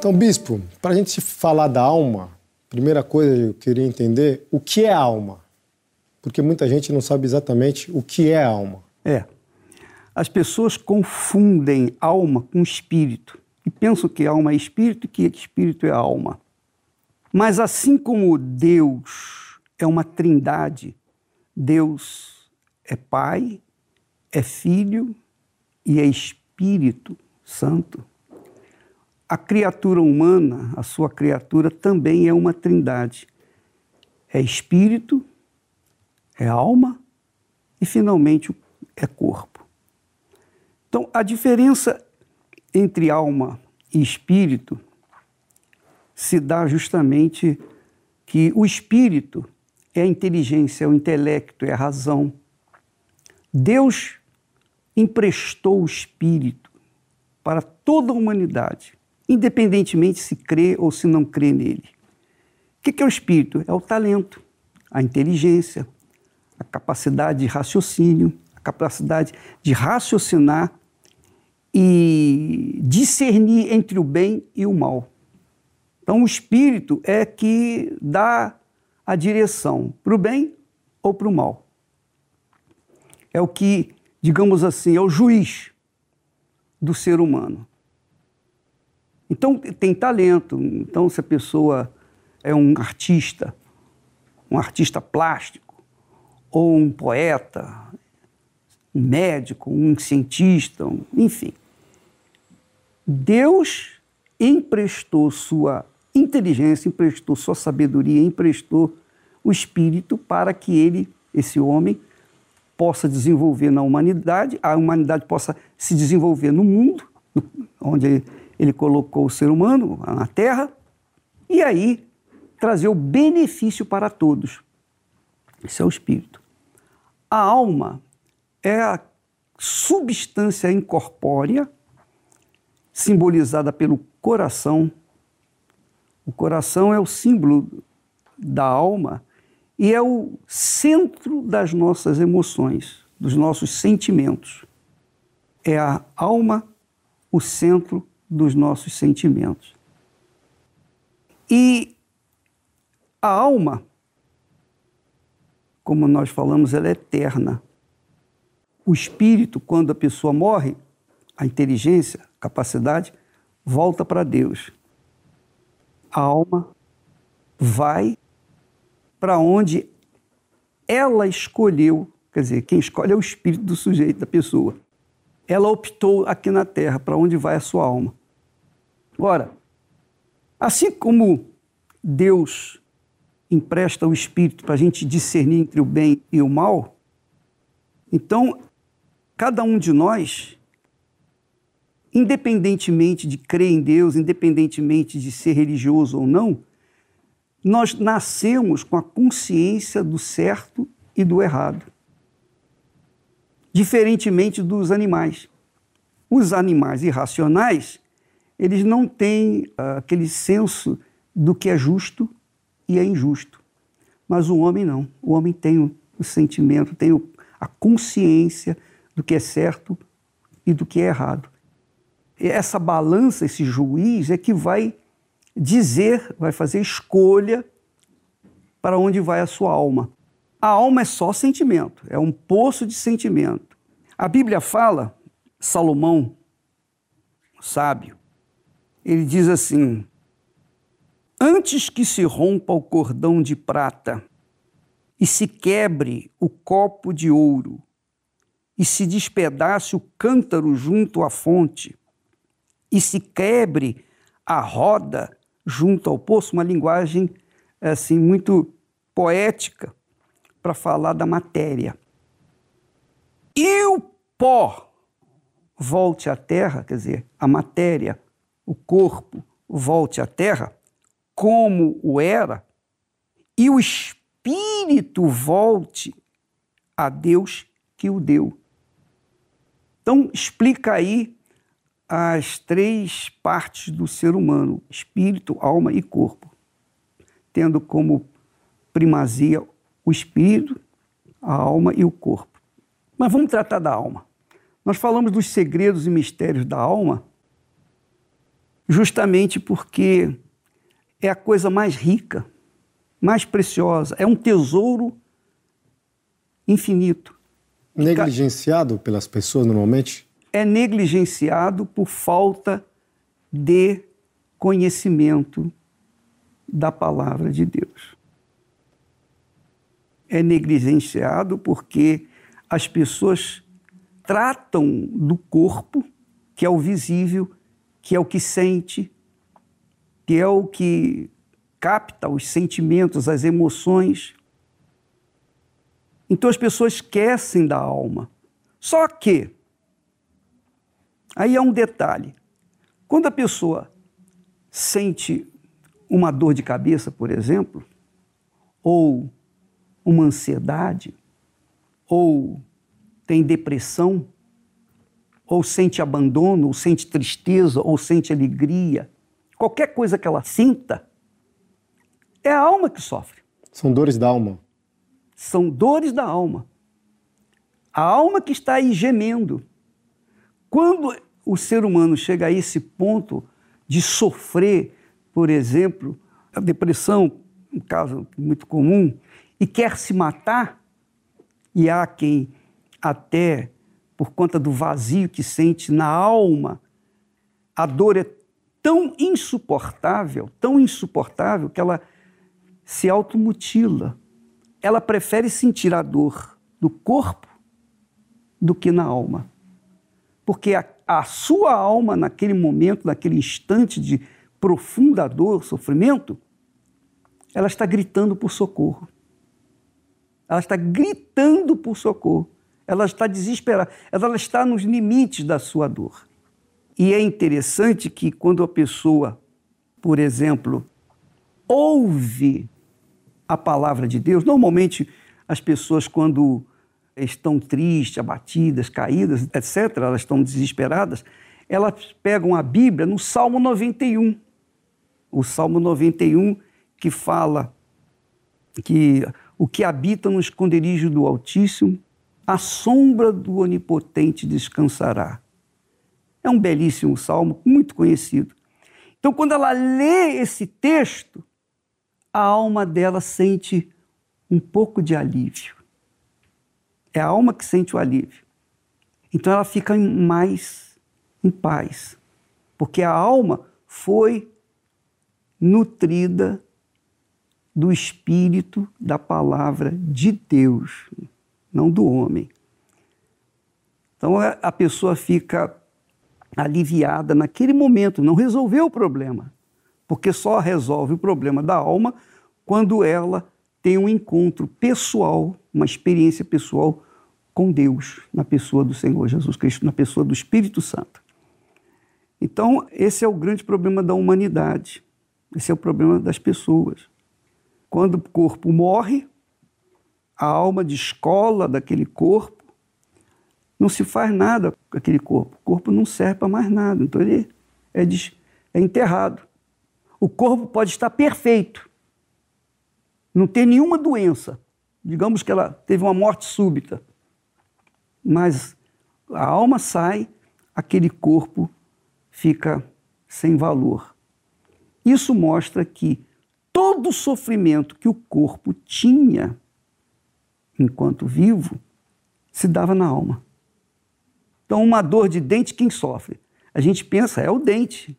Então, bispo, para a gente falar da alma, primeira coisa eu queria entender o que é alma. Porque muita gente não sabe exatamente o que é alma. É. As pessoas confundem alma com espírito e pensam que alma é espírito e que espírito é alma. Mas assim como Deus é uma trindade, Deus é Pai, é Filho e é Espírito Santo a criatura humana, a sua criatura, também é uma trindade. É espírito, é alma e, finalmente, é corpo. Então, a diferença entre alma e espírito se dá justamente que o espírito é a inteligência, é o intelecto, é a razão. Deus emprestou o espírito para toda a humanidade independentemente se crê ou se não crê nele. O que é o espírito? É o talento, a inteligência, a capacidade de raciocínio, a capacidade de raciocinar e discernir entre o bem e o mal. Então, o espírito é que dá a direção para o bem ou para o mal. É o que, digamos assim, é o juiz do ser humano. Então, tem talento. Então, se a pessoa é um artista, um artista plástico, ou um poeta, um médico, um cientista, um, enfim. Deus emprestou sua inteligência, emprestou sua sabedoria, emprestou o espírito para que ele, esse homem, possa desenvolver na humanidade, a humanidade possa se desenvolver no mundo, onde ele colocou o ser humano na Terra e aí trazer o benefício para todos. Esse é o espírito. A alma é a substância incorpórea simbolizada pelo coração. O coração é o símbolo da alma e é o centro das nossas emoções, dos nossos sentimentos. É a alma o centro dos nossos sentimentos. E a alma, como nós falamos, ela é eterna. O espírito, quando a pessoa morre, a inteligência, a capacidade, volta para Deus. A alma vai para onde ela escolheu, quer dizer, quem escolhe é o espírito do sujeito, da pessoa. Ela optou aqui na terra para onde vai a sua alma. Ora, assim como Deus empresta o Espírito para a gente discernir entre o bem e o mal, então cada um de nós, independentemente de crer em Deus, independentemente de ser religioso ou não, nós nascemos com a consciência do certo e do errado. Diferentemente dos animais. Os animais irracionais, eles não têm uh, aquele senso do que é justo e é injusto. Mas o homem não. O homem tem o, o sentimento, tem o, a consciência do que é certo e do que é errado. E essa balança, esse juiz, é que vai dizer, vai fazer escolha para onde vai a sua alma. A alma é só sentimento, é um poço de sentimento. A Bíblia fala, Salomão, sábio, ele diz assim: Antes que se rompa o cordão de prata e se quebre o copo de ouro e se despedace o cântaro junto à fonte e se quebre a roda junto ao poço, uma linguagem assim muito poética para falar da matéria. E o pó volte à terra, quer dizer, a matéria, o corpo volte à terra como o era, e o espírito volte a Deus que o deu. Então, explica aí as três partes do ser humano: espírito, alma e corpo, tendo como primazia o espírito, a alma e o corpo. Mas vamos tratar da alma. Nós falamos dos segredos e mistérios da alma justamente porque é a coisa mais rica, mais preciosa, é um tesouro infinito. Negligenciado pelas pessoas normalmente? É negligenciado por falta de conhecimento da palavra de Deus. É negligenciado porque as pessoas tratam do corpo, que é o visível, que é o que sente, que é o que capta os sentimentos, as emoções. Então as pessoas esquecem da alma. Só que, aí é um detalhe: quando a pessoa sente uma dor de cabeça, por exemplo, ou uma ansiedade, ou tem depressão, ou sente abandono, ou sente tristeza, ou sente alegria, qualquer coisa que ela sinta, é a alma que sofre. São dores da alma. São dores da alma. A alma que está aí gemendo. Quando o ser humano chega a esse ponto de sofrer, por exemplo, a depressão, um caso muito comum, e quer se matar, e há quem até por conta do vazio que sente na alma, a dor é tão insuportável, tão insuportável, que ela se automutila. Ela prefere sentir a dor do corpo do que na alma. Porque a, a sua alma, naquele momento, naquele instante de profunda dor, sofrimento, ela está gritando por socorro. Ela está gritando por socorro ela está desesperada, ela está nos limites da sua dor. E é interessante que quando a pessoa, por exemplo, ouve a palavra de Deus, normalmente as pessoas, quando estão tristes, abatidas, caídas, etc., elas estão desesperadas, elas pegam a Bíblia no Salmo 91. O Salmo 91 que fala que o que habita no esconderijo do Altíssimo a sombra do Onipotente descansará. É um belíssimo salmo, muito conhecido. Então, quando ela lê esse texto, a alma dela sente um pouco de alívio. É a alma que sente o alívio. Então, ela fica mais em paz, porque a alma foi nutrida do espírito da palavra de Deus não do homem. Então a pessoa fica aliviada naquele momento, não resolveu o problema, porque só resolve o problema da alma quando ela tem um encontro pessoal, uma experiência pessoal com Deus, na pessoa do Senhor Jesus Cristo, na pessoa do Espírito Santo. Então, esse é o grande problema da humanidade, esse é o problema das pessoas. Quando o corpo morre, a alma descola daquele corpo, não se faz nada com aquele corpo. O corpo não serve para mais nada, então ele é, des, é enterrado. O corpo pode estar perfeito, não ter nenhuma doença. Digamos que ela teve uma morte súbita, mas a alma sai, aquele corpo fica sem valor. Isso mostra que todo o sofrimento que o corpo tinha enquanto vivo, se dava na alma. Então, uma dor de dente, quem sofre? A gente pensa, é o dente.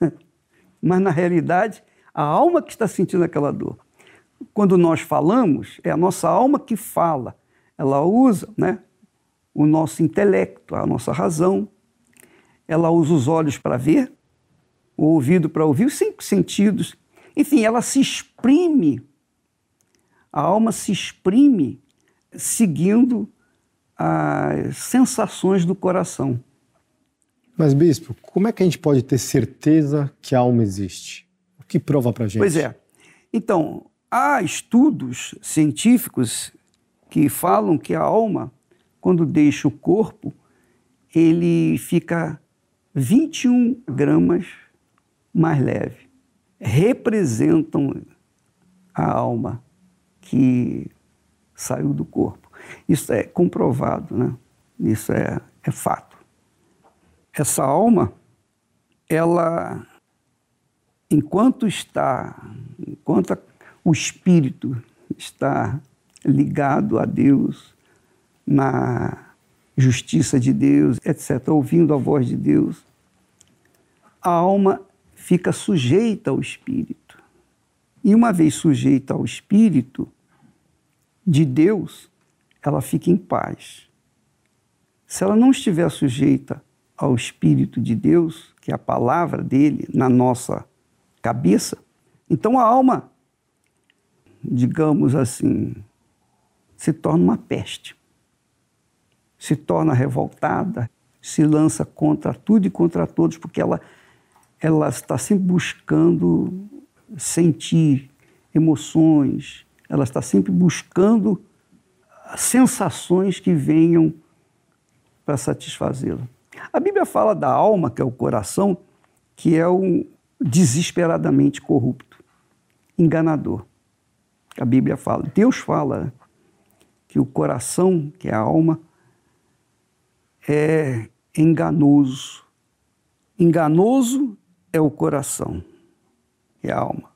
Mas, na realidade, a alma que está sentindo aquela dor. Quando nós falamos, é a nossa alma que fala. Ela usa né, o nosso intelecto, a nossa razão. Ela usa os olhos para ver, o ouvido para ouvir, os cinco sentidos. Enfim, ela se exprime. A alma se exprime seguindo as sensações do coração. Mas, bispo, como é que a gente pode ter certeza que a alma existe? O que prova para gente? Pois é. Então, há estudos científicos que falam que a alma, quando deixa o corpo, ele fica 21 gramas mais leve. Representam a alma que saiu do corpo. Isso é comprovado, né? Isso é, é fato. Essa alma, ela, enquanto está, enquanto o espírito está ligado a Deus, na justiça de Deus, etc., ouvindo a voz de Deus, a alma fica sujeita ao espírito. E uma vez sujeita ao espírito de Deus, ela fica em paz. Se ela não estiver sujeita ao espírito de Deus, que é a palavra dele na nossa cabeça, então a alma, digamos assim, se torna uma peste. Se torna revoltada, se lança contra tudo e contra todos, porque ela, ela está sempre buscando sentir emoções, ela está sempre buscando sensações que venham para satisfazê-la. A Bíblia fala da alma, que é o coração, que é um desesperadamente corrupto, enganador. A Bíblia fala, Deus fala que o coração, que é a alma, é enganoso. Enganoso é o coração, é a alma.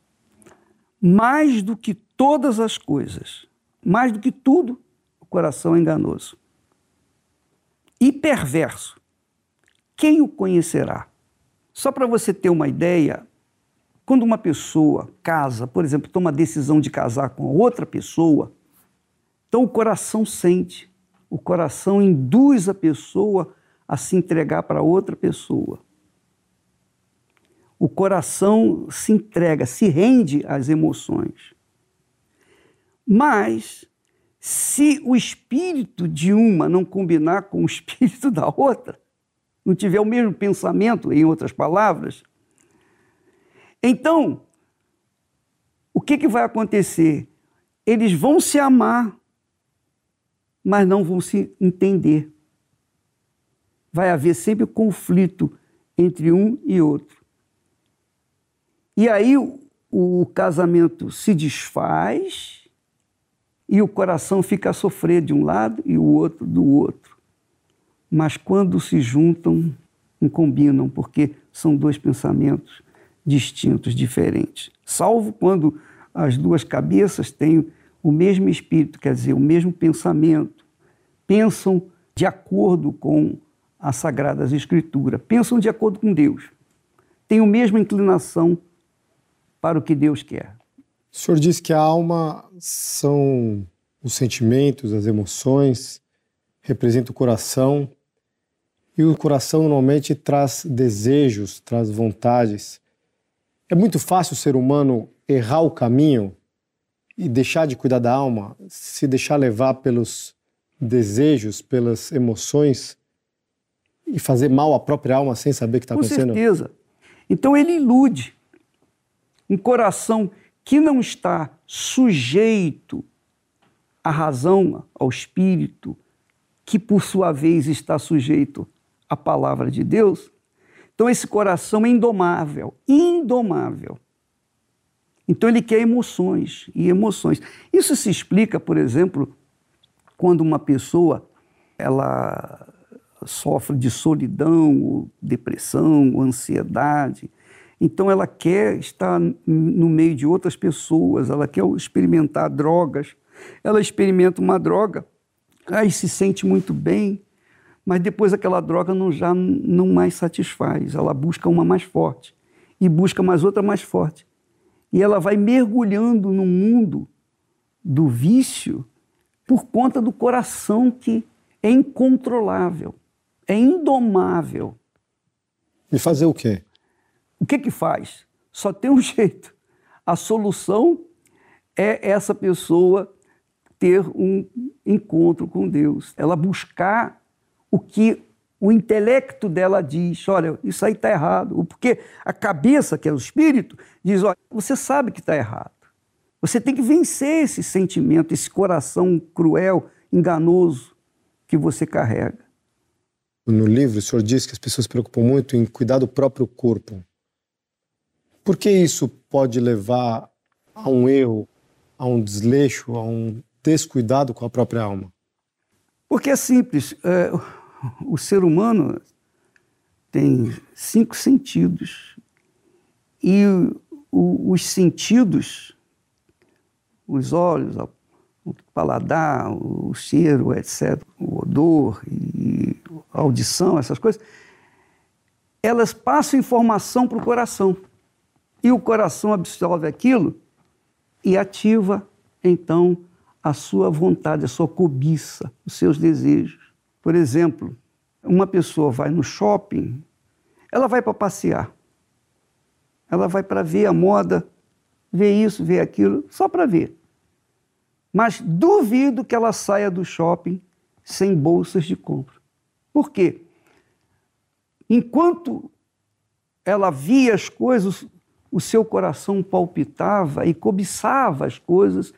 Mais do que todas as coisas, mais do que tudo, o coração é enganoso. E perverso. Quem o conhecerá? Só para você ter uma ideia, quando uma pessoa casa, por exemplo, toma a decisão de casar com outra pessoa, então o coração sente, o coração induz a pessoa a se entregar para outra pessoa. O coração se entrega, se rende às emoções. Mas, se o espírito de uma não combinar com o espírito da outra, não tiver o mesmo pensamento, em outras palavras, então, o que, que vai acontecer? Eles vão se amar, mas não vão se entender. Vai haver sempre conflito entre um e outro. E aí o, o casamento se desfaz e o coração fica a sofrer de um lado e o outro do outro. Mas quando se juntam, combinam, porque são dois pensamentos distintos, diferentes. Salvo quando as duas cabeças têm o mesmo espírito, quer dizer, o mesmo pensamento, pensam de acordo com as Sagradas Escrituras, pensam de acordo com Deus, têm a mesma inclinação para o que Deus quer. O senhor diz que a alma são os sentimentos, as emoções, representa o coração, e o coração normalmente traz desejos, traz vontades. É muito fácil o ser humano errar o caminho e deixar de cuidar da alma, se deixar levar pelos desejos, pelas emoções e fazer mal à própria alma sem saber o que está acontecendo? Com certeza. Então ele ilude um coração que não está sujeito à razão, ao espírito, que por sua vez está sujeito à palavra de Deus. Então esse coração é indomável, indomável. Então ele quer emoções e emoções. Isso se explica, por exemplo, quando uma pessoa ela sofre de solidão, ou depressão, ou ansiedade, então ela quer estar no meio de outras pessoas, ela quer experimentar drogas, ela experimenta uma droga, aí se sente muito bem, mas depois aquela droga não, já não mais satisfaz, ela busca uma mais forte e busca mais outra mais forte. E ela vai mergulhando no mundo do vício por conta do coração que é incontrolável, é indomável. E fazer o quê? O que que faz? Só tem um jeito. A solução é essa pessoa ter um encontro com Deus, ela buscar o que o intelecto dela diz: olha, isso aí está errado. Porque a cabeça, que é o espírito, diz: olha, você sabe que está errado. Você tem que vencer esse sentimento, esse coração cruel, enganoso que você carrega. No livro, o senhor diz que as pessoas se preocupam muito em cuidar do próprio corpo. Por que isso pode levar a um erro, a um desleixo, a um descuidado com a própria alma? Porque é simples. É, o ser humano tem cinco sentidos. E o, os sentidos, os olhos, o paladar, o cheiro, etc., o odor e a audição, essas coisas, elas passam informação para o coração. E o coração absorve aquilo e ativa, então, a sua vontade, a sua cobiça, os seus desejos. Por exemplo, uma pessoa vai no shopping, ela vai para passear. Ela vai para ver a moda, ver isso, ver aquilo, só para ver. Mas duvido que ela saia do shopping sem bolsas de compra. Por quê? Enquanto ela via as coisas, o seu coração palpitava e cobiçava as coisas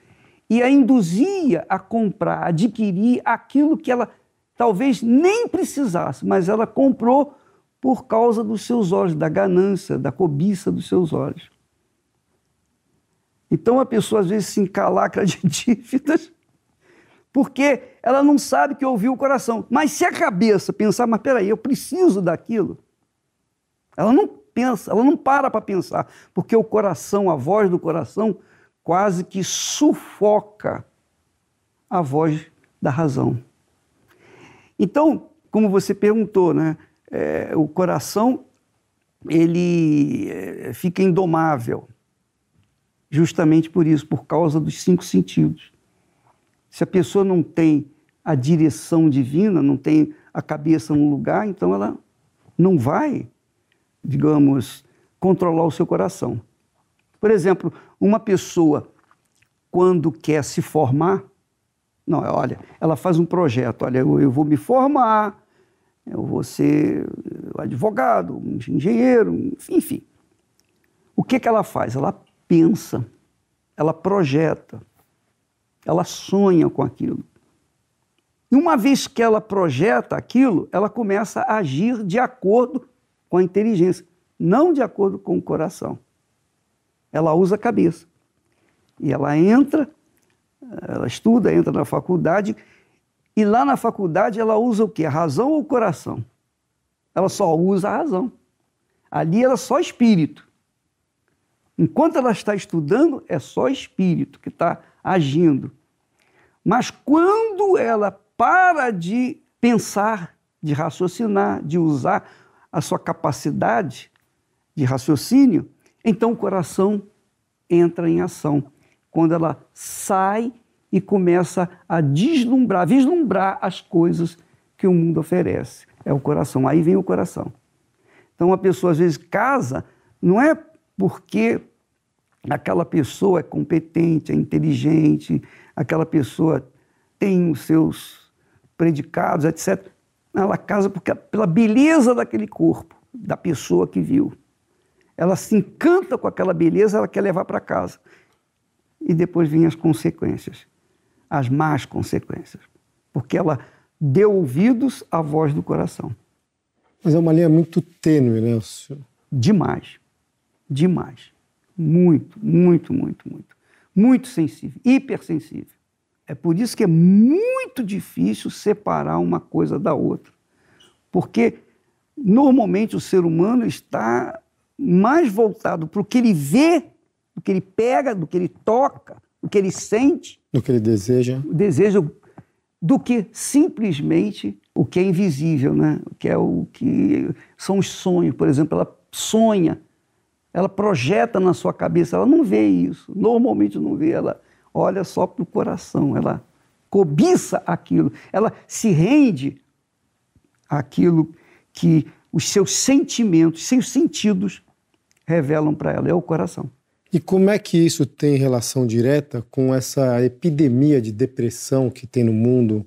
e a induzia a comprar, adquirir aquilo que ela talvez nem precisasse, mas ela comprou por causa dos seus olhos, da ganância, da cobiça dos seus olhos. Então a pessoa às vezes se encalacra de dívidas porque ela não sabe que ouviu o coração. Mas se a cabeça pensar, mas peraí, eu preciso daquilo, ela não pensa, ela não para para pensar, porque o coração, a voz do coração, quase que sufoca a voz da razão. Então, como você perguntou, né, é, o coração ele é, fica indomável, justamente por isso, por causa dos cinco sentidos. Se a pessoa não tem a direção divina, não tem a cabeça no lugar, então ela não vai, digamos, controlar o seu coração. Por exemplo, uma pessoa, quando quer se formar, não, olha, ela faz um projeto, olha, eu, eu vou me formar, eu vou ser advogado, engenheiro, enfim. O que, que ela faz? Ela pensa, ela projeta, ela sonha com aquilo. E uma vez que ela projeta aquilo, ela começa a agir de acordo com a inteligência, não de acordo com o coração. Ela usa a cabeça. E ela entra ela estuda, entra na faculdade e lá na faculdade ela usa o quê? A razão ou o coração? Ela só usa a razão. Ali ela é só espírito. Enquanto ela está estudando, é só espírito que está agindo. Mas quando ela para de pensar, de raciocinar, de usar a sua capacidade de raciocínio, então o coração entra em ação quando ela sai e começa a deslumbrar, vislumbrar as coisas que o mundo oferece. É o coração, aí vem o coração. Então, uma pessoa às vezes casa, não é porque aquela pessoa é competente, é inteligente, aquela pessoa tem os seus predicados, etc. Ela casa porque, pela beleza daquele corpo, da pessoa que viu. Ela se encanta com aquela beleza, ela quer levar para casa e depois vinham as consequências, as más consequências, porque ela deu ouvidos à voz do coração. Mas é uma linha muito tênue, né? Senhor? Demais, demais, muito, muito, muito, muito, muito sensível, hipersensível. É por isso que é muito difícil separar uma coisa da outra, porque normalmente o ser humano está mais voltado para o que ele vê do que ele pega, do que ele toca, do que ele sente. Do que ele deseja. O desejo do que simplesmente o que é invisível, né? O que é o que são os sonhos, por exemplo, ela sonha, ela projeta na sua cabeça, ela não vê isso, normalmente não vê, ela olha só para o coração, ela cobiça aquilo, ela se rende àquilo que os seus sentimentos, seus sentidos revelam para ela, é o coração. E como é que isso tem relação direta com essa epidemia de depressão que tem no mundo,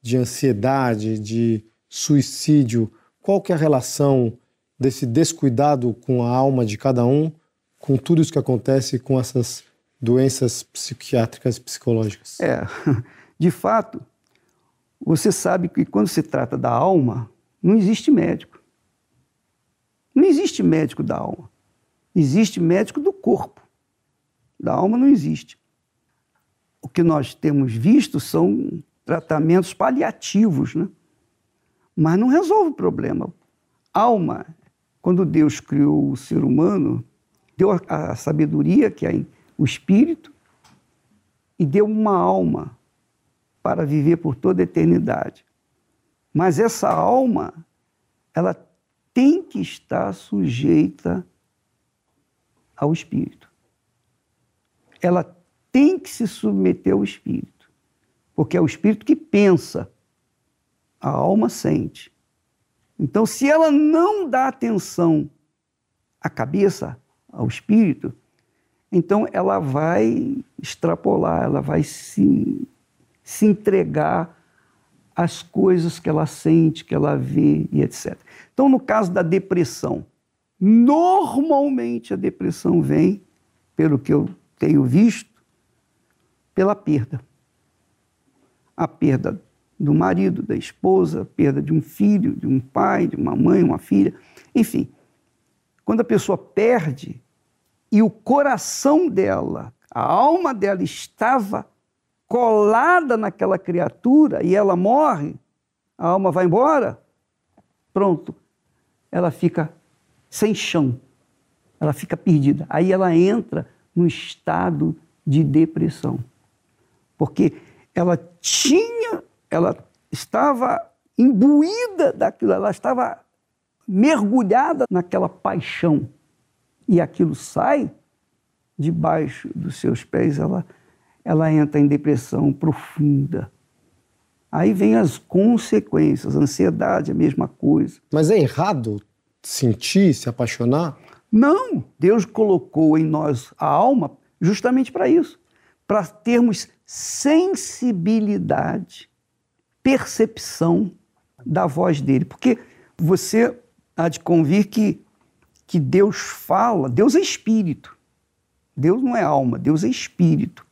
de ansiedade, de suicídio, qual que é a relação desse descuidado com a alma de cada um, com tudo isso que acontece com essas doenças psiquiátricas e psicológicas? É, de fato, você sabe que quando se trata da alma, não existe médico. Não existe médico da alma. Existe médico do corpo. Da alma não existe. O que nós temos visto são tratamentos paliativos, né? mas não resolve o problema. Alma, quando Deus criou o ser humano, deu a, sabedoria, que é o espírito, e deu uma alma para viver por toda a eternidade. Mas essa alma, ela tem que estar sujeita ao espírito. Ela tem que se submeter ao espírito, porque é o espírito que pensa, a alma sente. Então, se ela não dá atenção à cabeça, ao espírito, então ela vai extrapolar, ela vai se, se entregar às coisas que ela sente, que ela vê e etc. Então, no caso da depressão, normalmente a depressão vem, pelo que eu tenho visto, pela perda. A perda do marido, da esposa, a perda de um filho, de um pai, de uma mãe, uma filha, enfim. Quando a pessoa perde e o coração dela, a alma dela estava colada naquela criatura e ela morre, a alma vai embora, pronto, ela fica sem chão, ela fica perdida. Aí ela entra no estado de depressão porque ela tinha, ela estava imbuída daquilo, ela estava mergulhada naquela paixão. E aquilo sai debaixo dos seus pés, ela, ela entra em depressão profunda. Aí vem as consequências, a ansiedade, a mesma coisa. Mas é errado sentir, se apaixonar? Não, Deus colocou em nós a alma justamente para isso para termos sensibilidade, percepção da voz dele. Porque você há de convir que, que Deus fala, Deus é espírito. Deus não é alma, Deus é espírito.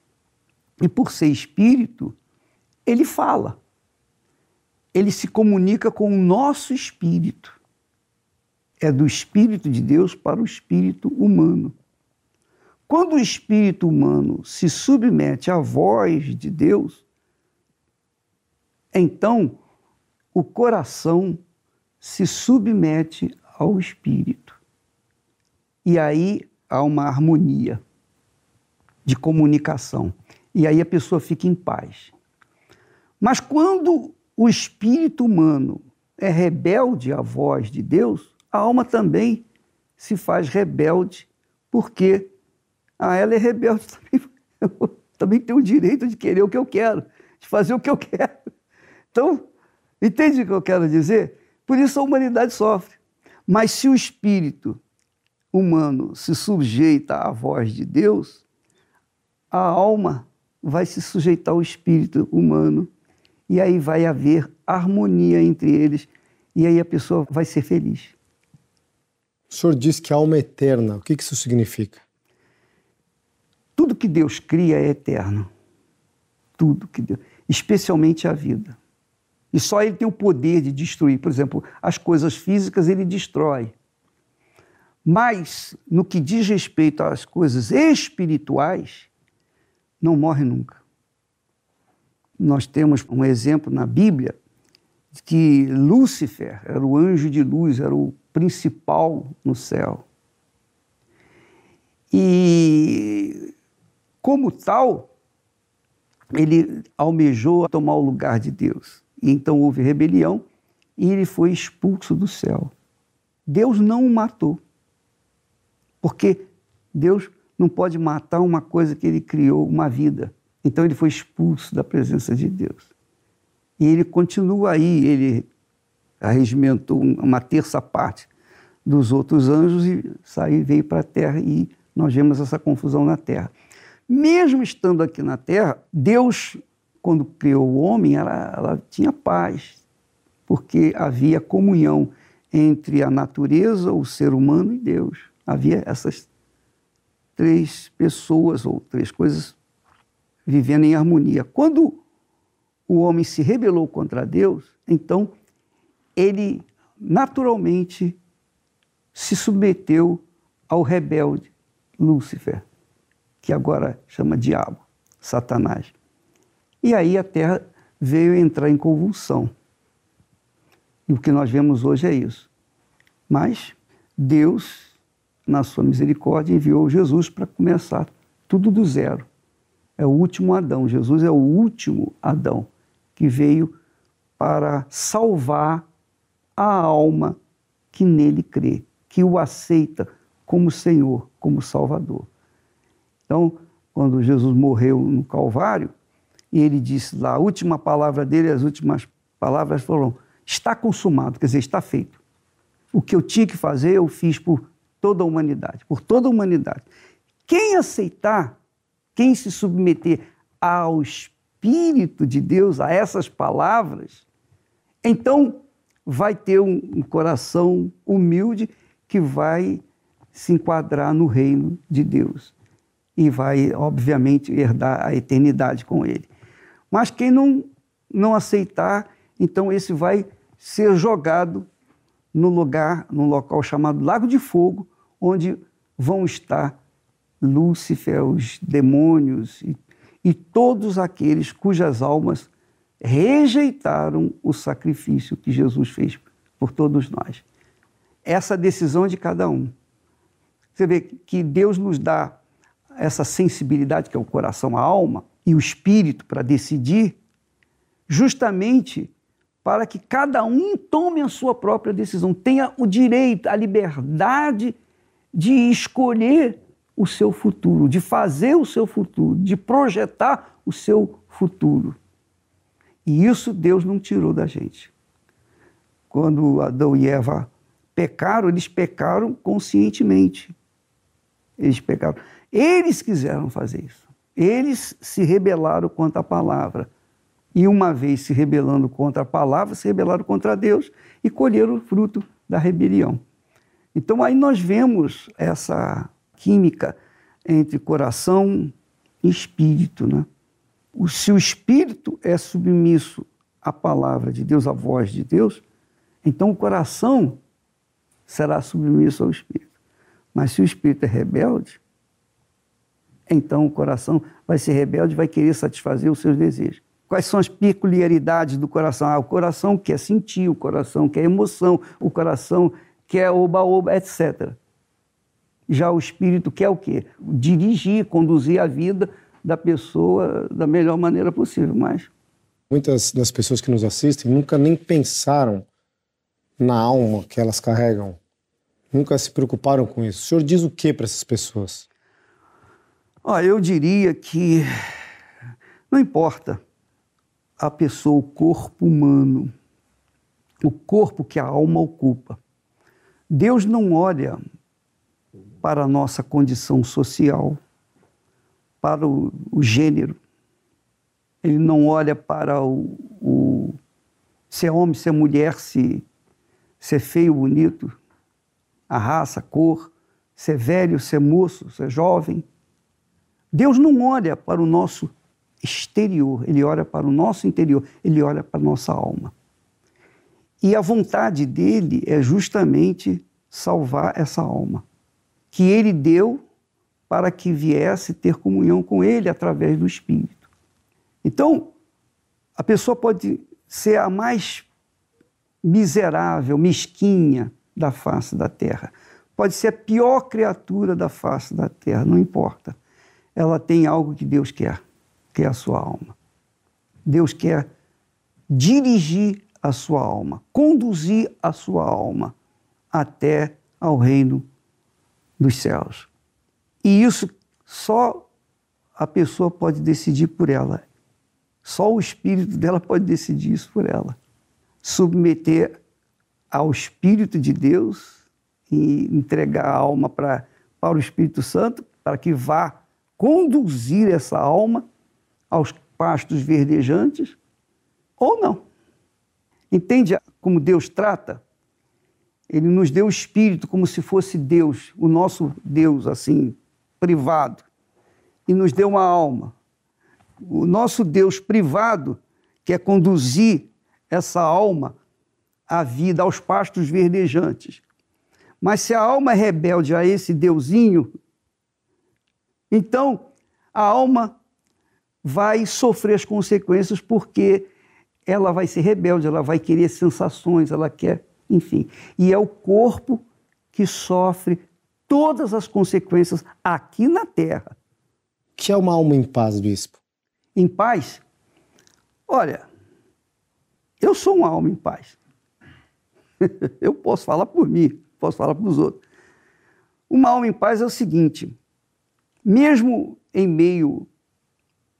E por ser espírito, ele fala. Ele se comunica com o nosso espírito. É do espírito de Deus para o espírito humano. Quando o espírito humano se submete à voz de Deus, então o coração se submete ao espírito. E aí há uma harmonia de comunicação. E aí a pessoa fica em paz. Mas quando o espírito humano é rebelde à voz de Deus, a alma também se faz rebelde, porque ah, ela é rebelde também. Eu também tenho o direito de querer o que eu quero, de fazer o que eu quero. Então, entende o que eu quero dizer? Por isso a humanidade sofre. Mas se o espírito humano se sujeita à voz de Deus, a alma vai se sujeitar ao espírito humano e aí vai haver harmonia entre eles e aí a pessoa vai ser feliz. O senhor diz que a alma é eterna. O que isso significa? Tudo que Deus cria é eterno. Tudo que Deus, especialmente a vida. E só ele tem o poder de destruir, por exemplo, as coisas físicas ele destrói. Mas no que diz respeito às coisas espirituais, não morre nunca. Nós temos um exemplo na Bíblia de que Lúcifer era o anjo de luz, era o principal no céu. E como tal, ele almejou tomar o lugar de Deus. E então houve rebelião e ele foi expulso do céu. Deus não o matou. Porque Deus não pode matar uma coisa que ele criou, uma vida. Então ele foi expulso da presença de Deus. E ele continua aí, ele arregimentou uma terça parte dos outros anjos e saiu, veio para a terra e nós vemos essa confusão na terra. Mesmo estando aqui na Terra, Deus, quando criou o homem, ela, ela tinha paz. porque havia comunhão entre a natureza, o ser humano e Deus. Havia essas três pessoas ou três coisas vivendo em harmonia. Quando o homem se rebelou contra Deus, então ele naturalmente se submeteu ao rebelde Lúcifer, que agora chama diabo, Satanás. E aí a terra veio entrar em convulsão. E o que nós vemos hoje é isso. Mas Deus, na sua misericórdia, enviou Jesus para começar tudo do zero. É o último Adão. Jesus é o último Adão que veio para salvar a alma que nele crê, que o aceita como Senhor, como Salvador. Então, quando Jesus morreu no Calvário, e ele disse lá, a última palavra dele, as últimas palavras foram: está consumado, quer dizer, está feito. O que eu tinha que fazer, eu fiz por toda a humanidade, por toda a humanidade. Quem aceitar, quem se submeter ao Espírito de Deus, a essas palavras, então vai ter um, um coração humilde que vai se enquadrar no reino de Deus e vai, obviamente, herdar a eternidade com ele. Mas quem não, não aceitar, então esse vai ser jogado no lugar, num local chamado Lago de Fogo, onde vão estar Lúcifer, os demônios e, e todos aqueles cujas almas rejeitaram o sacrifício que Jesus fez por todos nós. Essa decisão de cada um. Você vê que Deus nos dá essa sensibilidade, que é o coração, a alma e o espírito, para decidir, justamente para que cada um tome a sua própria decisão, tenha o direito, a liberdade de escolher o seu futuro, de fazer o seu futuro, de projetar o seu futuro. E isso Deus não tirou da gente. Quando Adão e Eva pecaram, eles pecaram conscientemente. Eles pecaram. Eles quiseram fazer isso. Eles se rebelaram contra a palavra. E uma vez se rebelando contra a palavra, se rebelaram contra Deus e colheram o fruto da rebelião. Então aí nós vemos essa química entre coração e espírito, né? o, se o espírito é submisso à palavra de Deus, à voz de Deus, então o coração será submisso ao espírito. Mas se o espírito é rebelde, então o coração vai ser rebelde, vai querer satisfazer os seus desejos. Quais são as peculiaridades do coração? Ah, o coração quer sentir, o coração quer emoção, o coração quer oba-oba, etc. Já o espírito quer o quê? Dirigir, conduzir a vida da pessoa da melhor maneira possível, mas muitas das pessoas que nos assistem nunca nem pensaram na alma que elas carregam. Nunca se preocuparam com isso. O senhor diz o que para essas pessoas? Oh, eu diria que não importa a pessoa, o corpo humano, o corpo que a alma ocupa. Deus não olha para a nossa condição social, para o, o gênero. Ele não olha para o, o, se é homem, se é mulher, se, se é feio, bonito, a raça, a cor, se é velho, se é moço, se é jovem. Deus não olha para o nosso exterior, ele olha para o nosso interior, ele olha para a nossa alma. E a vontade dele é justamente salvar essa alma, que ele deu para que viesse ter comunhão com Ele através do Espírito. Então, a pessoa pode ser a mais miserável, mesquinha da face da terra. Pode ser a pior criatura da face da terra, não importa. Ela tem algo que Deus quer, que é a sua alma. Deus quer dirigir a sua alma, conduzir a sua alma até ao reino dos céus. E isso só a pessoa pode decidir por ela. Só o espírito dela pode decidir isso por ela. Submeter ao Espírito de Deus e entregar a alma para, para o Espírito Santo, para que vá conduzir essa alma aos pastos verdejantes, ou não. Entende como Deus trata? Ele nos deu o espírito como se fosse Deus, o nosso Deus, assim, privado. E nos deu uma alma. O nosso Deus privado quer conduzir essa alma à vida, aos pastos verdejantes. Mas se a alma é rebelde a esse Deusinho, então a alma vai sofrer as consequências porque ela vai ser rebelde, ela vai querer sensações, ela quer, enfim. E é o corpo que sofre todas as consequências aqui na Terra. O que é uma alma em paz, bispo? Em paz? Olha, eu sou uma alma em paz. eu posso falar por mim, posso falar para os outros. Uma alma em paz é o seguinte: mesmo em meio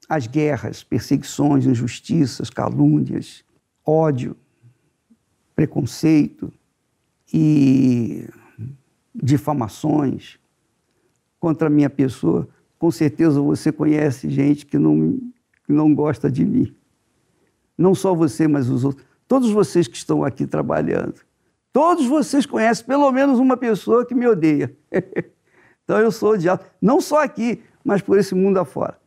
às guerras, perseguições, injustiças, calúnias, ódio, preconceito e difamações contra a minha pessoa, com certeza você conhece gente que não, que não gosta de mim. Não só você, mas os outros. Todos vocês que estão aqui trabalhando. Todos vocês conhecem pelo menos uma pessoa que me odeia. então eu sou odiado, não só aqui, mas por esse mundo afora.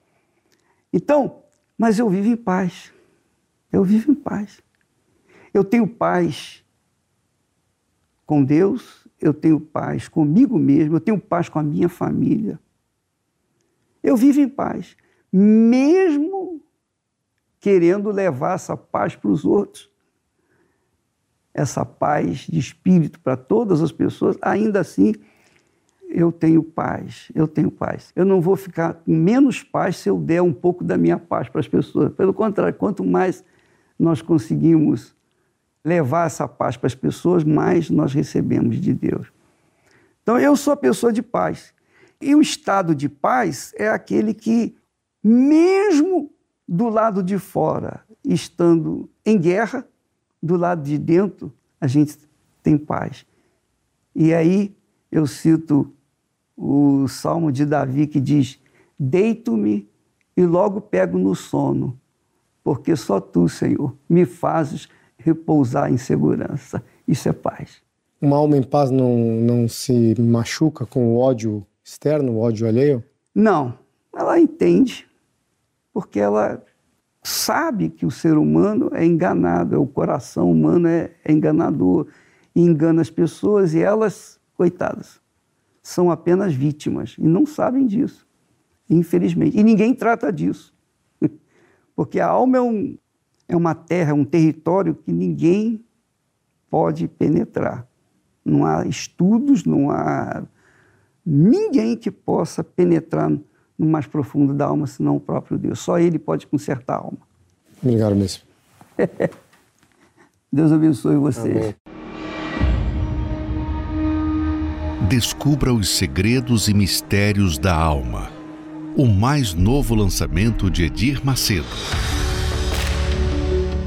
Então, mas eu vivo em paz. Eu vivo em paz. Eu tenho paz com Deus, eu tenho paz comigo mesmo, eu tenho paz com a minha família. Eu vivo em paz, mesmo querendo levar essa paz para os outros. Essa paz de espírito para todas as pessoas, ainda assim eu tenho paz, eu tenho paz. Eu não vou ficar com menos paz se eu der um pouco da minha paz para as pessoas. Pelo contrário, quanto mais nós conseguimos levar essa paz para as pessoas, mais nós recebemos de Deus. Então, eu sou a pessoa de paz. E o estado de paz é aquele que, mesmo do lado de fora, estando em guerra, do lado de dentro, a gente tem paz. E aí eu cito o salmo de Davi que diz: Deito-me e logo pego no sono, porque só tu, Senhor, me fazes repousar em segurança. Isso é paz. Uma alma em paz não, não se machuca com o ódio externo, o ódio alheio? Não. Ela entende, porque ela sabe que o ser humano é enganado, o coração humano é, é enganador, engana as pessoas e elas, coitadas, são apenas vítimas e não sabem disso, infelizmente. E ninguém trata disso. Porque a alma é, um, é uma terra, é um território que ninguém pode penetrar. Não há estudos, não há ninguém que possa penetrar no mais profundo da alma, senão o próprio Deus. Só Ele pode consertar a alma. Obrigado, mesmo. Deus abençoe você. Amém. Descubra os segredos e mistérios da alma. O mais novo lançamento de Edir Macedo.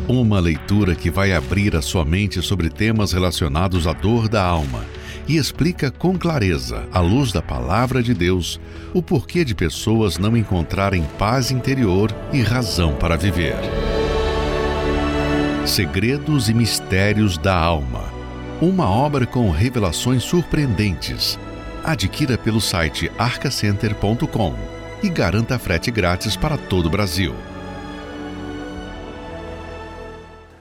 Uma leitura que vai abrir a sua mente sobre temas relacionados à dor da alma e explica com clareza, à luz da palavra de Deus, o porquê de pessoas não encontrarem paz interior e razão para viver. Segredos e mistérios da alma uma obra com revelações surpreendentes. Adquira pelo site arcacenter.com e garanta frete grátis para todo o Brasil.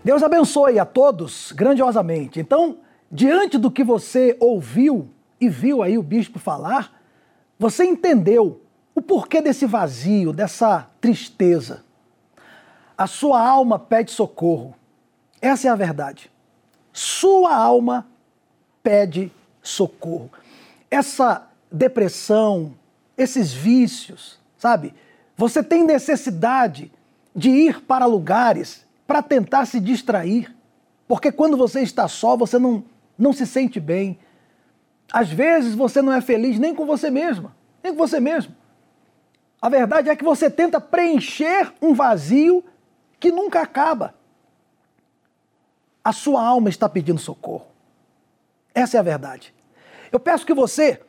Deus abençoe a todos grandiosamente. Então, diante do que você ouviu e viu aí o bispo falar, você entendeu o porquê desse vazio, dessa tristeza. A sua alma pede socorro. Essa é a verdade sua alma pede socorro. Essa depressão, esses vícios, sabe? Você tem necessidade de ir para lugares para tentar se distrair, porque quando você está só, você não, não se sente bem. Às vezes você não é feliz nem com você mesma, nem com você mesmo. A verdade é que você tenta preencher um vazio que nunca acaba a sua alma está pedindo socorro. Essa é a verdade. Eu peço que você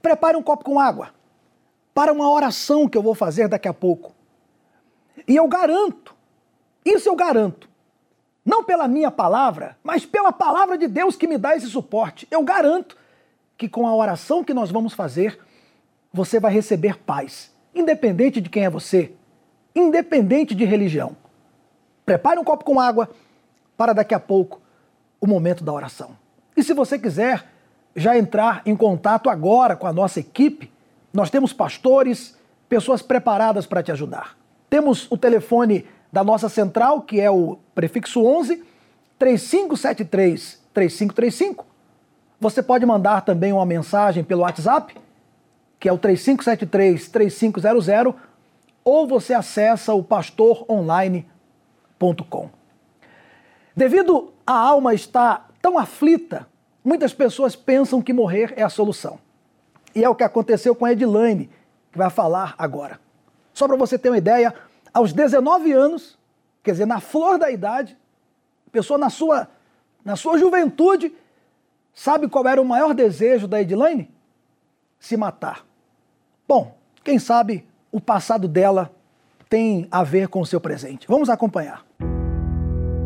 prepare um copo com água para uma oração que eu vou fazer daqui a pouco. E eu garanto, isso eu garanto, não pela minha palavra, mas pela palavra de Deus que me dá esse suporte. Eu garanto que com a oração que nós vamos fazer, você vai receber paz, independente de quem é você, independente de religião. Prepare um copo com água para daqui a pouco o momento da oração. E se você quiser já entrar em contato agora com a nossa equipe, nós temos pastores, pessoas preparadas para te ajudar. Temos o telefone da nossa central, que é o prefixo 11 3573 3535. Você pode mandar também uma mensagem pelo WhatsApp, que é o 3573 3500, ou você acessa o pastoronline.com. Devido a alma estar tão aflita, muitas pessoas pensam que morrer é a solução. E é o que aconteceu com a Edilane, que vai falar agora. Só para você ter uma ideia, aos 19 anos, quer dizer, na flor da idade, a pessoa na sua, na sua juventude, sabe qual era o maior desejo da Edilane? Se matar. Bom, quem sabe o passado dela tem a ver com o seu presente. Vamos acompanhar.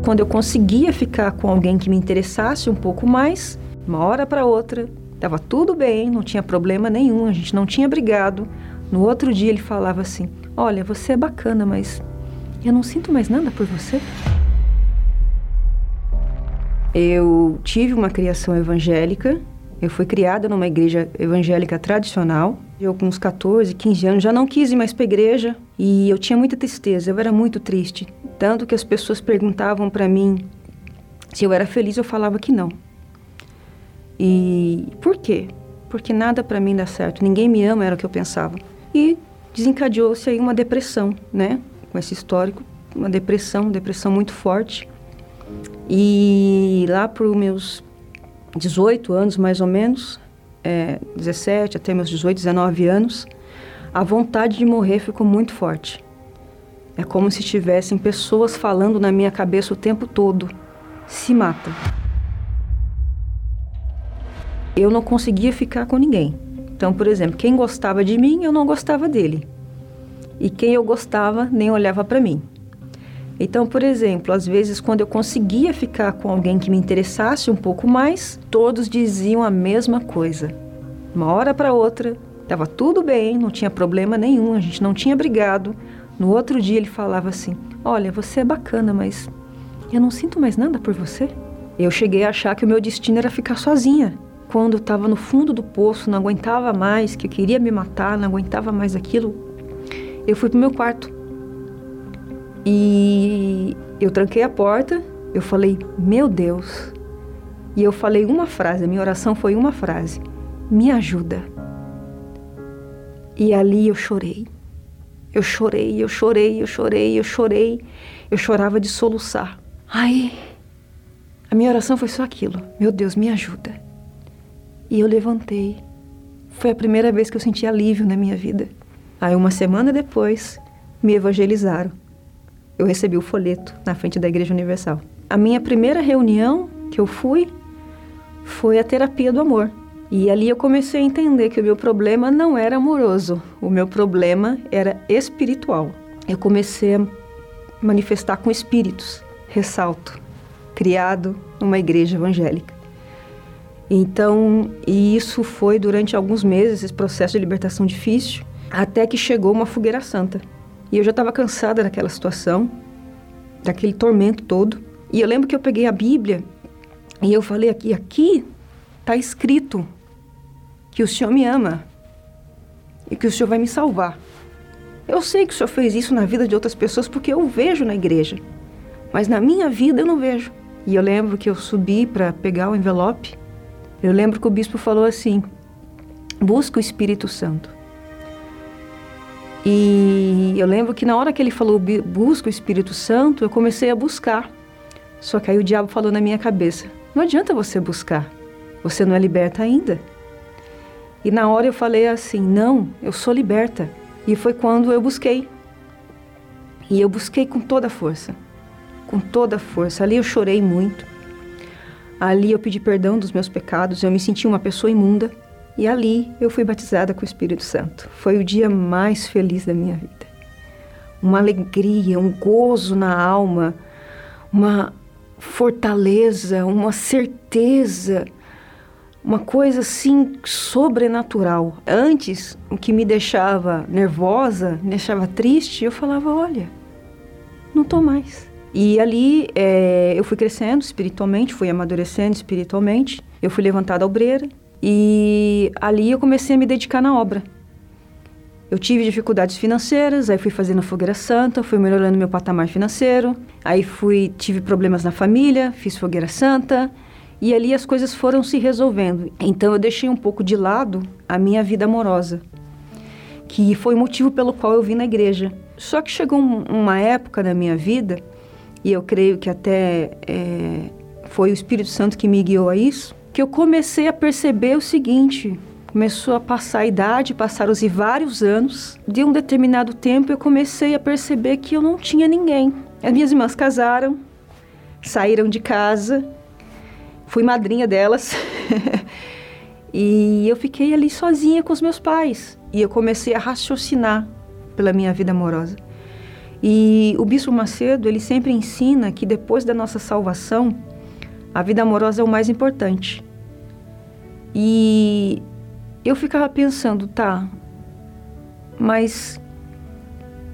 Quando eu conseguia ficar com alguém que me interessasse um pouco mais, uma hora para outra, estava tudo bem, não tinha problema nenhum, a gente não tinha brigado. No outro dia ele falava assim: Olha, você é bacana, mas eu não sinto mais nada por você. Eu tive uma criação evangélica. Eu fui criada numa igreja evangélica tradicional. Eu, com uns 14, 15 anos, já não quis ir mais para a igreja e eu tinha muita tristeza. Eu era muito triste. Tanto que as pessoas perguntavam para mim se eu era feliz, eu falava que não. E por quê? Porque nada para mim dá certo. Ninguém me ama, era o que eu pensava. E desencadeou-se aí uma depressão, né? Com esse histórico, uma depressão, depressão muito forte. E lá para os meus 18 anos, mais ou menos, é, 17 até meus 18, 19 anos, a vontade de morrer ficou muito forte. É como se tivessem pessoas falando na minha cabeça o tempo todo: se mata. Eu não conseguia ficar com ninguém. Então, por exemplo, quem gostava de mim, eu não gostava dele. E quem eu gostava nem olhava para mim. Então, por exemplo, às vezes quando eu conseguia ficar com alguém que me interessasse um pouco mais, todos diziam a mesma coisa. Uma hora para outra, estava tudo bem, não tinha problema nenhum, a gente não tinha brigado. No outro dia ele falava assim: Olha, você é bacana, mas eu não sinto mais nada por você. Eu cheguei a achar que o meu destino era ficar sozinha quando estava no fundo do poço, não aguentava mais, que eu queria me matar, não aguentava mais aquilo, eu fui pro meu quarto. E eu tranquei a porta, eu falei, meu Deus. E eu falei uma frase, a minha oração foi uma frase: me ajuda. E ali eu chorei. Eu chorei, eu chorei, eu chorei, eu chorei. Eu chorava de soluçar. Aí, a minha oração foi só aquilo: meu Deus, me ajuda. E eu levantei. Foi a primeira vez que eu senti alívio na minha vida. Aí, uma semana depois, me evangelizaram. Eu recebi o folheto na frente da Igreja Universal. A minha primeira reunião que eu fui foi a terapia do amor. E ali eu comecei a entender que o meu problema não era amoroso, o meu problema era espiritual. Eu comecei a manifestar com espíritos, ressalto, criado numa igreja evangélica. Então, e isso foi durante alguns meses, esse processo de libertação difícil, até que chegou uma fogueira santa. E eu já estava cansada daquela situação, daquele tormento todo. E eu lembro que eu peguei a Bíblia e eu falei aqui, aqui está escrito que o Senhor me ama e que o Senhor vai me salvar. Eu sei que o Senhor fez isso na vida de outras pessoas porque eu vejo na igreja, mas na minha vida eu não vejo. E eu lembro que eu subi para pegar o envelope eu lembro que o bispo falou assim: busca o Espírito Santo. E eu lembro que na hora que ele falou busca o Espírito Santo, eu comecei a buscar. Só que aí o diabo falou na minha cabeça: não adianta você buscar, você não é liberta ainda. E na hora eu falei assim: não, eu sou liberta. E foi quando eu busquei. E eu busquei com toda a força. Com toda a força. Ali eu chorei muito. Ali eu pedi perdão dos meus pecados, eu me senti uma pessoa imunda e ali eu fui batizada com o Espírito Santo. Foi o dia mais feliz da minha vida. Uma alegria, um gozo na alma, uma fortaleza, uma certeza, uma coisa assim sobrenatural. Antes, o que me deixava nervosa, me deixava triste, eu falava: olha, não tô mais. E ali é, eu fui crescendo espiritualmente, fui amadurecendo espiritualmente. Eu fui levantada obreira e ali eu comecei a me dedicar na obra. Eu tive dificuldades financeiras, aí fui fazendo fogueira santa, fui melhorando meu patamar financeiro, aí fui tive problemas na família, fiz fogueira santa e ali as coisas foram se resolvendo. Então eu deixei um pouco de lado a minha vida amorosa, que foi o motivo pelo qual eu vim na igreja. Só que chegou um, uma época da minha vida e eu creio que até é, foi o Espírito Santo que me guiou a isso, que eu comecei a perceber o seguinte: começou a passar a idade, passaram-se vários anos. De um determinado tempo, eu comecei a perceber que eu não tinha ninguém. As minhas irmãs casaram, saíram de casa, fui madrinha delas. e eu fiquei ali sozinha com os meus pais. E eu comecei a raciocinar pela minha vida amorosa. E o Bispo Macedo, ele sempre ensina que depois da nossa salvação, a vida amorosa é o mais importante. E eu ficava pensando, tá, mas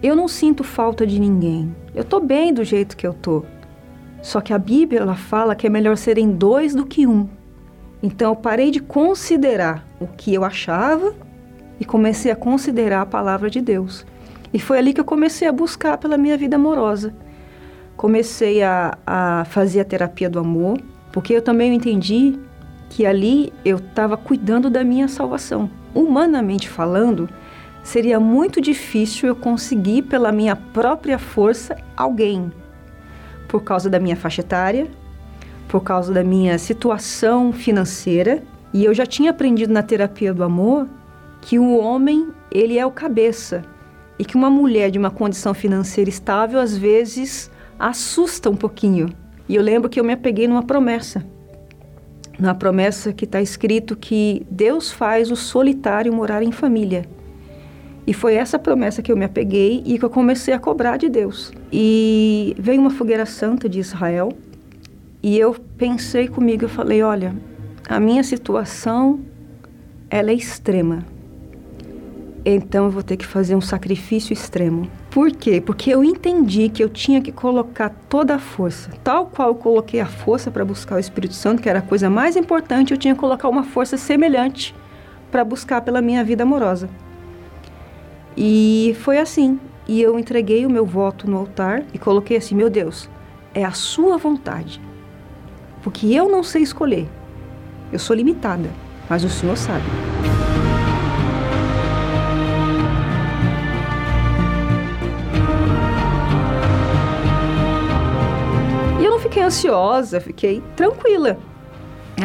eu não sinto falta de ninguém. Eu tô bem do jeito que eu tô. Só que a Bíblia ela fala que é melhor serem dois do que um. Então eu parei de considerar o que eu achava e comecei a considerar a palavra de Deus. E foi ali que eu comecei a buscar pela minha vida amorosa. Comecei a, a fazer a terapia do amor, porque eu também entendi que ali eu estava cuidando da minha salvação. Humanamente falando, seria muito difícil eu conseguir pela minha própria força alguém, por causa da minha faixa etária, por causa da minha situação financeira, e eu já tinha aprendido na terapia do amor que o homem, ele é o cabeça, e que uma mulher de uma condição financeira estável às vezes assusta um pouquinho. E eu lembro que eu me apeguei numa promessa na promessa que está escrito que Deus faz o solitário morar em família. E foi essa promessa que eu me apeguei e que eu comecei a cobrar de Deus. E veio uma fogueira santa de Israel e eu pensei comigo, eu falei, olha, a minha situação ela é extrema. Então eu vou ter que fazer um sacrifício extremo. Por quê? Porque eu entendi que eu tinha que colocar toda a força. Tal qual eu coloquei a força para buscar o Espírito Santo, que era a coisa mais importante, eu tinha que colocar uma força semelhante para buscar pela minha vida amorosa. E foi assim. E eu entreguei o meu voto no altar e coloquei assim: meu Deus, é a sua vontade. Porque eu não sei escolher. Eu sou limitada, mas o Senhor sabe. fiquei ansiosa, fiquei tranquila.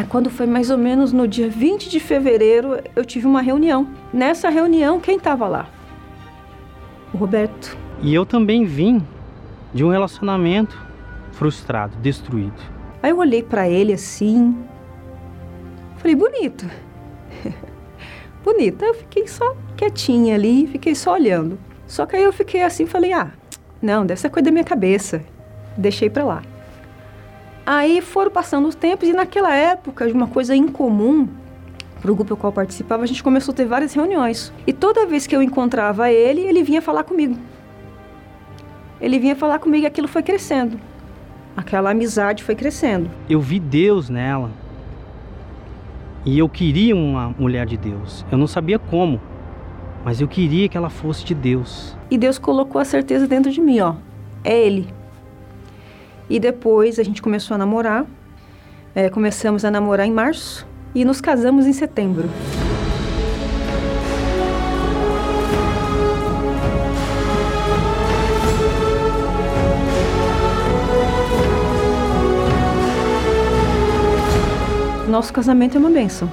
Quando foi mais ou menos no dia 20 de fevereiro, eu tive uma reunião. Nessa reunião, quem estava lá? O Roberto. E eu também vim de um relacionamento frustrado, destruído. Aí eu olhei para ele assim, falei, bonito. bonito. Aí eu fiquei só quietinha ali, fiquei só olhando. Só que aí eu fiquei assim, falei, ah, não, deve ser coisa da minha cabeça. Deixei para lá. Aí foram passando os tempos e naquela época, de uma coisa incomum para o grupo ao qual eu participava, a gente começou a ter várias reuniões. E toda vez que eu encontrava ele, ele vinha falar comigo. Ele vinha falar comigo e aquilo foi crescendo. Aquela amizade foi crescendo. Eu vi Deus nela. E eu queria uma mulher de Deus. Eu não sabia como, mas eu queria que ela fosse de Deus. E Deus colocou a certeza dentro de mim, ó. É ele. E depois a gente começou a namorar. É, começamos a namorar em março e nos casamos em setembro. Nosso casamento é uma bênção.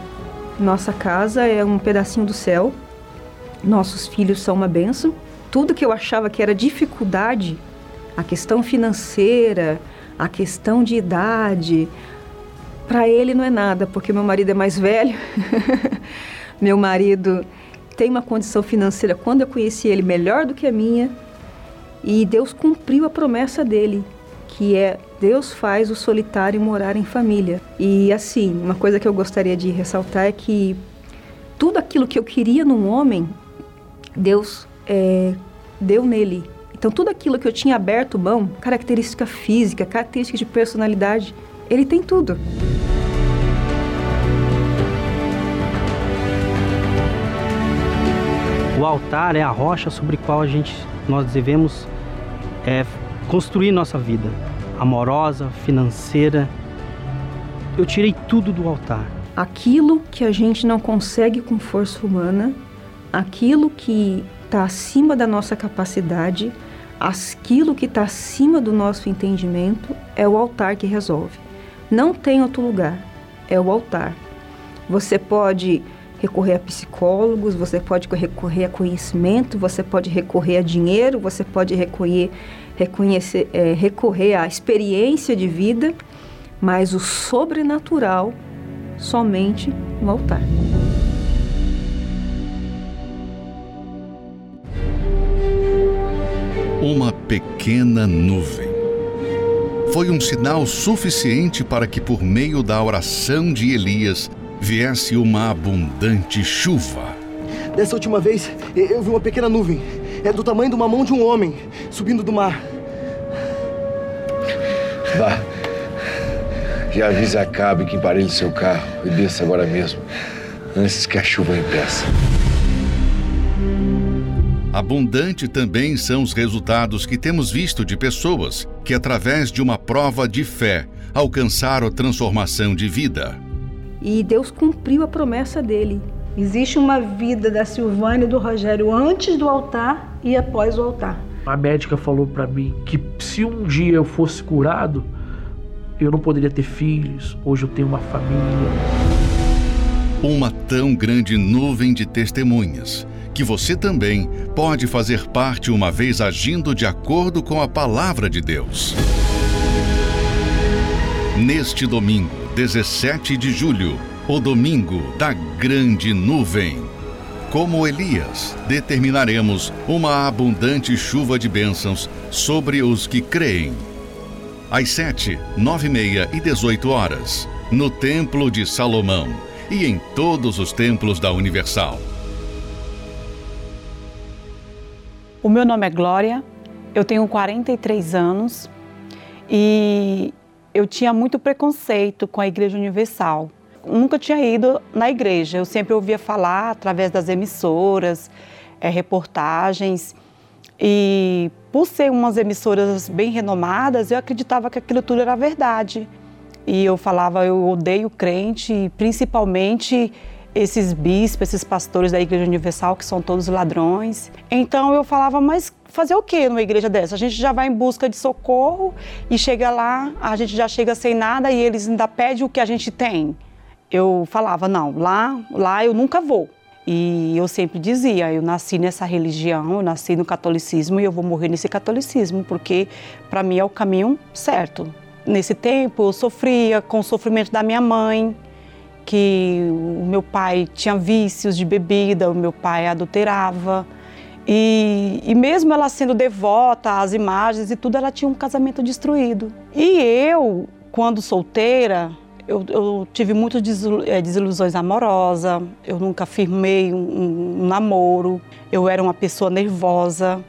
Nossa casa é um pedacinho do céu. Nossos filhos são uma bênção. Tudo que eu achava que era dificuldade a questão financeira, a questão de idade, para ele não é nada, porque meu marido é mais velho. meu marido tem uma condição financeira, quando eu conheci ele, melhor do que a minha. E Deus cumpriu a promessa dele, que é Deus faz o solitário morar em família. E assim, uma coisa que eu gostaria de ressaltar é que tudo aquilo que eu queria num homem, Deus é, deu nele. Então, tudo aquilo que eu tinha aberto mão, característica física, característica de personalidade, ele tem tudo. O altar é a rocha sobre qual a gente nós devemos é, construir nossa vida, amorosa, financeira. Eu tirei tudo do altar. Aquilo que a gente não consegue com força humana, aquilo que está acima da nossa capacidade, aquilo que está acima do nosso entendimento, é o altar que resolve. Não tem outro lugar, é o altar. Você pode recorrer a psicólogos, você pode recorrer a conhecimento, você pode recorrer a dinheiro, você pode recorrer, reconhecer, é, recorrer à experiência de vida, mas o sobrenatural somente no altar. Uma pequena nuvem. Foi um sinal suficiente para que, por meio da oração de Elias, viesse uma abundante chuva. Dessa última vez, eu vi uma pequena nuvem. É do tamanho de uma mão de um homem, subindo do mar. Vá. Já avise a Cabe que emparelhe seu carro e desça agora mesmo, antes que a chuva impeça. Abundante também são os resultados que temos visto de pessoas que, através de uma prova de fé, alcançaram a transformação de vida. E Deus cumpriu a promessa dele. Existe uma vida da Silvânia e do Rogério antes do altar e após o altar. A médica falou para mim que se um dia eu fosse curado, eu não poderia ter filhos. Hoje eu tenho uma família. Uma tão grande nuvem de testemunhas que você também pode fazer parte uma vez agindo de acordo com a palavra de Deus. Neste domingo, 17 de julho, o domingo da grande nuvem. Como Elias, determinaremos uma abundante chuva de bênçãos sobre os que creem. Às 7, 9 e meia e 18 horas, no Templo de Salomão e em todos os templos da Universal. O meu nome é Glória, eu tenho 43 anos e eu tinha muito preconceito com a Igreja Universal. Nunca tinha ido na igreja, eu sempre ouvia falar através das emissoras, é, reportagens. E por ser umas emissoras bem renomadas, eu acreditava que aquilo tudo era verdade. E eu falava, eu odeio crente, principalmente esses bispos, esses pastores da Igreja Universal, que são todos ladrões. Então eu falava, mas fazer o que numa igreja dessa? A gente já vai em busca de socorro e chega lá, a gente já chega sem nada e eles ainda pedem o que a gente tem. Eu falava, não, lá, lá eu nunca vou. E eu sempre dizia, eu nasci nessa religião, eu nasci no catolicismo e eu vou morrer nesse catolicismo, porque para mim é o caminho certo. Nesse tempo eu sofria com o sofrimento da minha mãe, que o meu pai tinha vícios de bebida, o meu pai adulterava. E, e, mesmo ela sendo devota às imagens e tudo, ela tinha um casamento destruído. E eu, quando solteira, eu, eu tive muitas eh, desilusões amorosas, eu nunca firmei um, um, namoro, eu era uma pessoa nervosa,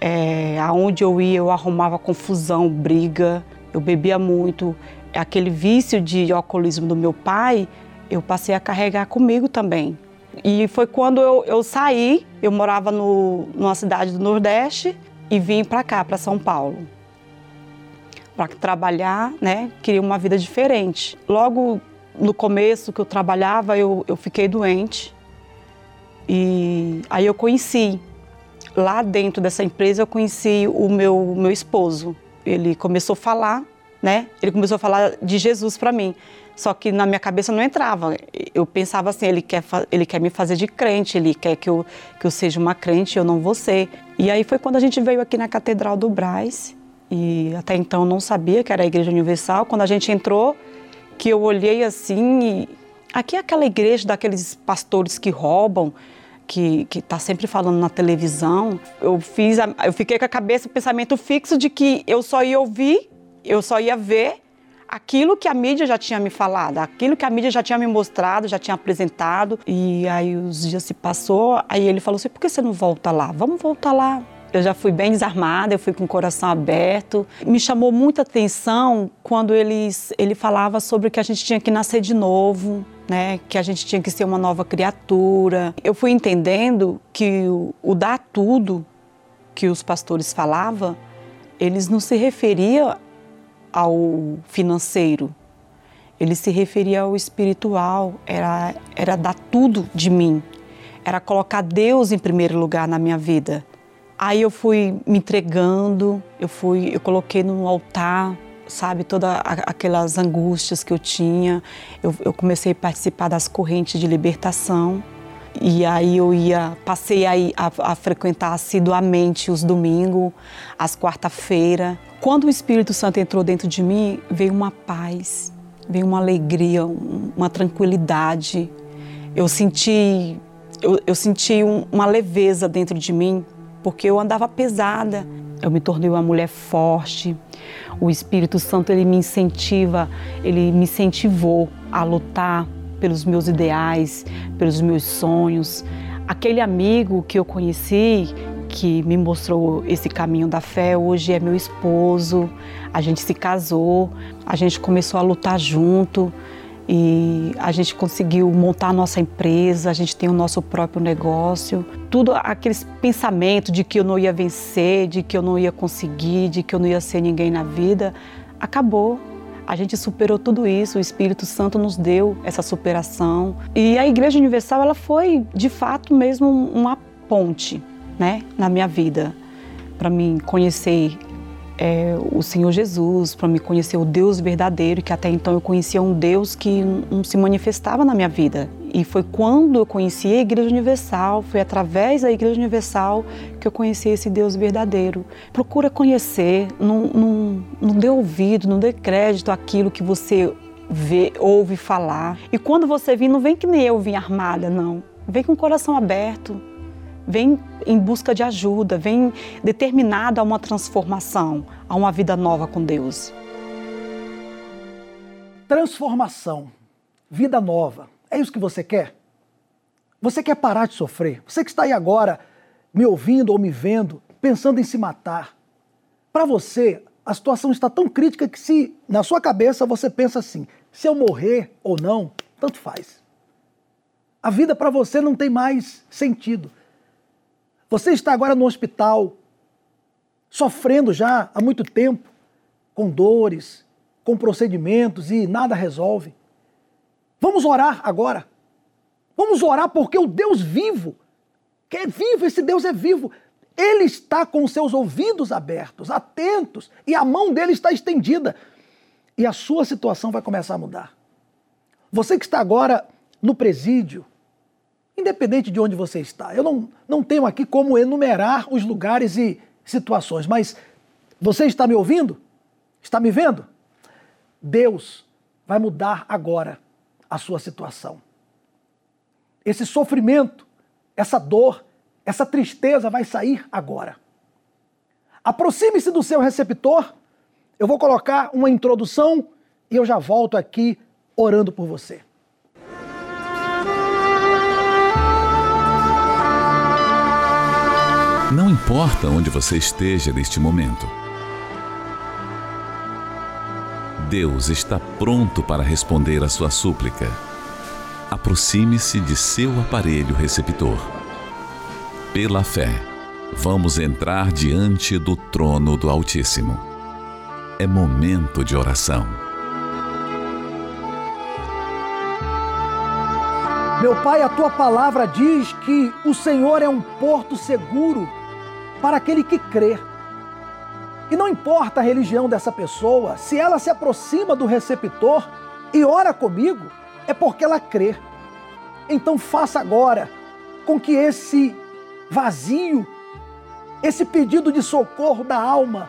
é, aonde eu ia eu arrumava confusão, briga, eu bebia muito. Aquele vício de alcoolismo do meu pai, eu passei a carregar comigo também. E foi quando eu, eu saí, eu morava no, numa cidade do Nordeste e vim para cá, para São Paulo. Para trabalhar, né? Queria uma vida diferente. Logo no começo que eu trabalhava, eu, eu fiquei doente. E aí eu conheci, lá dentro dessa empresa, eu conheci o meu, meu esposo. Ele começou a falar, né? Ele começou a falar de Jesus para mim. Só que na minha cabeça não entrava. Eu pensava assim, ele quer, ele quer me fazer de crente, ele quer que eu, que eu seja uma crente, eu não vou ser. E aí foi quando a gente veio aqui na Catedral do Braz, e até então não sabia que era a Igreja Universal. Quando a gente entrou, que eu olhei assim, e aqui é aquela igreja daqueles pastores que roubam, que está sempre falando na televisão. Eu, fiz a, eu fiquei com a cabeça, o pensamento fixo de que eu só ia ouvir Eu só ia ver aquilo que a mídia já tinha me falado, aquilo que a mídia já tinha me mostrado, já tinha apresentado. E aí os dias se passou, aí ele falou assim: por que você não volta lá? Vamos voltar lá. Eu já fui bem desarmada, eu fui com o coração aberto. Me chamou muita atenção quando eles, ele falava sobre que a gente tinha que nascer de novo, né? que a gente tinha que ser uma nova criatura. Eu fui entendendo que o, o dar tudo que os pastores falavam, eles não se referiam ao financeiro, ele se referia ao espiritual, era, era dar tudo de mim, era colocar Deus em primeiro lugar na minha vida. Aí eu fui me entregando, eu fui, eu coloquei no altar, sabe, todas aquelas angústias que eu tinha. Eu, eu comecei a participar das correntes de libertação. E aí eu ia, passei a, a, a frequentar assiduamente os domingos, as quarta-feira. Quando o Espírito Santo entrou dentro de mim, veio uma paz, veio uma alegria, uma tranquilidade. Eu senti, eu, eu senti um, uma leveza dentro de mim, porque eu andava pesada. Eu me tornei uma mulher forte. O Espírito Santo ele me incentiva, ele me incentivou a lutar pelos meus ideais, pelos meus sonhos. Aquele amigo que eu conheci, que me mostrou esse caminho da fé, hoje é meu esposo. A gente se casou, a gente começou a lutar junto e a gente conseguiu montar a nossa empresa, a gente tem o nosso próprio negócio. Tudo aqueles pensamentos de que eu não ia vencer, de que eu não ia conseguir, de que eu não ia ser ninguém na vida, acabou. A gente superou tudo isso, o Espírito Santo nos deu essa superação. E a Igreja Universal, ela foi, de fato, mesmo uma ponte, né, na minha vida, para mim conhecer é, o Senhor Jesus, para me conhecer o Deus verdadeiro, que até então eu conhecia um Deus que não se manifestava na minha vida. E foi quando eu conheci a Igreja Universal, foi através da Igreja Universal que eu conheci esse Deus verdadeiro. Procura conhecer, não, não, não dê ouvido, não dê crédito àquilo que você vê, ouve falar. E quando você vir, não vem que nem eu vim armada, não. Vem com o coração aberto, vem em busca de ajuda, vem determinado a uma transformação, a uma vida nova com Deus. Transformação, vida nova. É isso que você quer? Você quer parar de sofrer? Você que está aí agora me ouvindo ou me vendo, pensando em se matar. Para você, a situação está tão crítica que se na sua cabeça você pensa assim: se eu morrer ou não, tanto faz. A vida para você não tem mais sentido. Você está agora no hospital, sofrendo já há muito tempo, com dores, com procedimentos e nada resolve. Vamos orar agora. Vamos orar porque o Deus vivo, que é vivo, esse Deus é vivo, ele está com seus ouvidos abertos, atentos, e a mão dele está estendida. E a sua situação vai começar a mudar. Você que está agora no presídio, independente de onde você está, eu não, não tenho aqui como enumerar os lugares e situações, mas você está me ouvindo? Está me vendo? Deus vai mudar agora a sua situação. Esse sofrimento, essa dor, essa tristeza vai sair agora. Aproxime-se do seu receptor. Eu vou colocar uma introdução e eu já volto aqui orando por você. Não importa onde você esteja neste momento. Deus está pronto para responder a sua súplica. Aproxime-se de seu aparelho receptor. Pela fé, vamos entrar diante do trono do Altíssimo. É momento de oração. Meu Pai, a tua palavra diz que o Senhor é um porto seguro para aquele que crê. E não importa a religião dessa pessoa, se ela se aproxima do receptor e ora comigo, é porque ela crê. Então faça agora com que esse vazio, esse pedido de socorro da alma,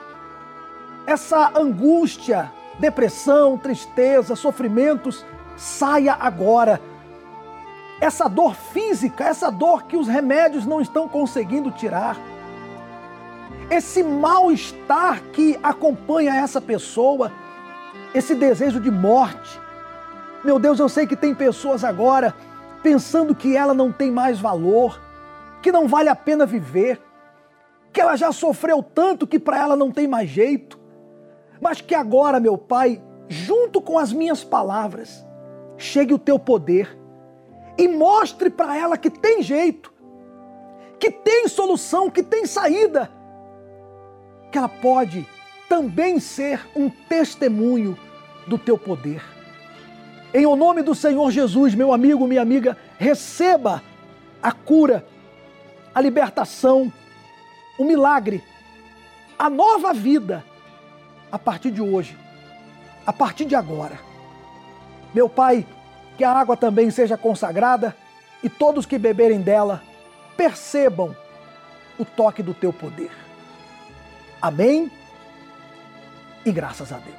essa angústia, depressão, tristeza, sofrimentos, saia agora. Essa dor física, essa dor que os remédios não estão conseguindo tirar esse mal-estar que acompanha essa pessoa, esse desejo de morte. Meu Deus, eu sei que tem pessoas agora pensando que ela não tem mais valor, que não vale a pena viver, que ela já sofreu tanto que para ela não tem mais jeito, mas que agora, meu Pai, junto com as minhas palavras, chegue o teu poder e mostre para ela que tem jeito, que tem solução, que tem saída, que ela pode também ser um testemunho do teu poder. Em o nome do Senhor Jesus, meu amigo, minha amiga, receba a cura, a libertação, o milagre, a nova vida a partir de hoje, a partir de agora. Meu Pai, que a água também seja consagrada e todos que beberem dela percebam o toque do teu poder. Amém? E graças a Deus.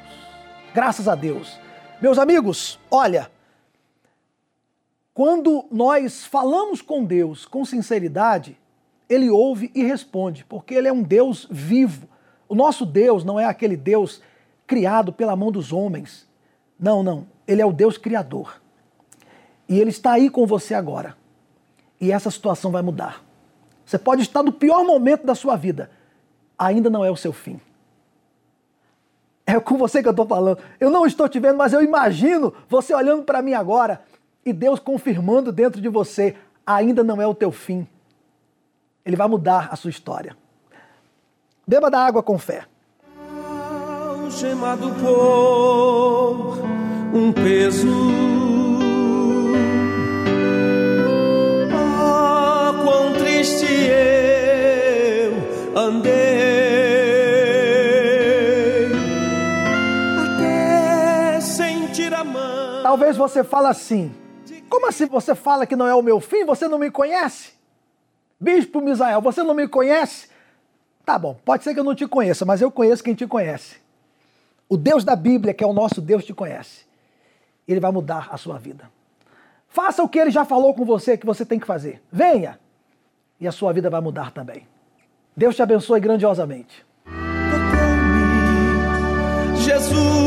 Graças a Deus. Meus amigos, olha, quando nós falamos com Deus com sinceridade, Ele ouve e responde, porque Ele é um Deus vivo. O nosso Deus não é aquele Deus criado pela mão dos homens. Não, não. Ele é o Deus criador. E Ele está aí com você agora. E essa situação vai mudar. Você pode estar no pior momento da sua vida, ainda não é o seu fim. É com você que eu estou falando. Eu não estou te vendo, mas eu imagino você olhando para mim agora e Deus confirmando dentro de você: ainda não é o teu fim. Ele vai mudar a sua história. Beba da água com fé. Chamado por um peso Talvez você fale assim: como assim você fala que não é o meu fim? Você não me conhece? Bispo Misael, você não me conhece? Tá bom, pode ser que eu não te conheça, mas eu conheço quem te conhece. O Deus da Bíblia, que é o nosso Deus, te conhece. Ele vai mudar a sua vida. Faça o que ele já falou com você que você tem que fazer. Venha! E a sua vida vai mudar também. Deus te abençoe grandiosamente. Jesus,